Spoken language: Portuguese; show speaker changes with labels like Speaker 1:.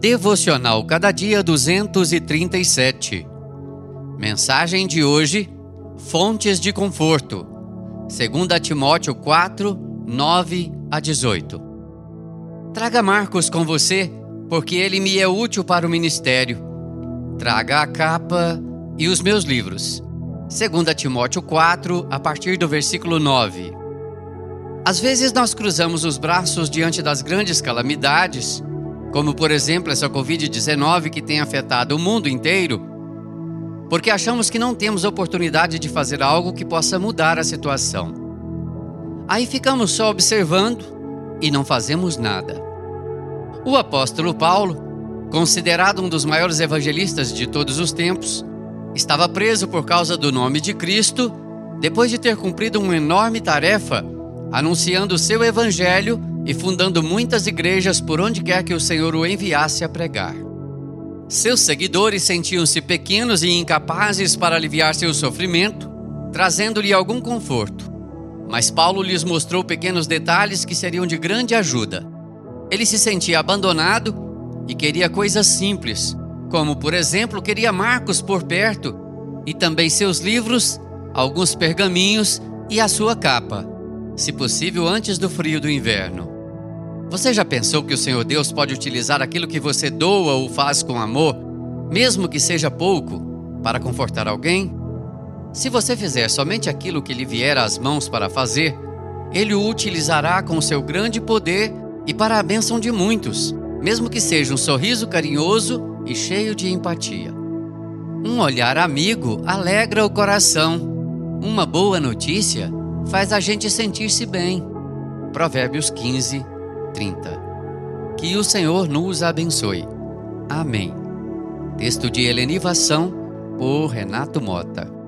Speaker 1: Devocional Cada Dia 237. Mensagem de hoje: Fontes de Conforto. 2 Timóteo 4, 9 a 18. Traga Marcos com você, porque ele me é útil para o ministério. Traga a capa e os meus livros. 2 Timóteo 4, a partir do versículo 9. Às vezes nós cruzamos os braços diante das grandes calamidades como por exemplo essa Covid-19 que tem afetado o mundo inteiro, porque achamos que não temos oportunidade de fazer algo que possa mudar a situação. Aí ficamos só observando e não fazemos nada. O apóstolo Paulo, considerado um dos maiores evangelistas de todos os tempos, estava preso por causa do nome de Cristo, depois de ter cumprido uma enorme tarefa anunciando o seu evangelho e fundando muitas igrejas por onde quer que o Senhor o enviasse a pregar. Seus seguidores sentiam-se pequenos e incapazes para aliviar seu sofrimento, trazendo-lhe algum conforto. Mas Paulo lhes mostrou pequenos detalhes que seriam de grande ajuda. Ele se sentia abandonado e queria coisas simples, como, por exemplo, queria Marcos por perto e também seus livros, alguns pergaminhos e a sua capa se possível antes do frio do inverno. Você já pensou que o Senhor Deus pode utilizar aquilo que você doa ou faz com amor, mesmo que seja pouco, para confortar alguém? Se você fizer somente aquilo que lhe vier às mãos para fazer, ele o utilizará com seu grande poder e para a bênção de muitos, mesmo que seja um sorriso carinhoso e cheio de empatia. Um olhar amigo alegra o coração. Uma boa notícia faz a gente sentir-se bem. Provérbios 15, 30. Que o Senhor nos abençoe. Amém. Texto de Helenivação por Renato Mota.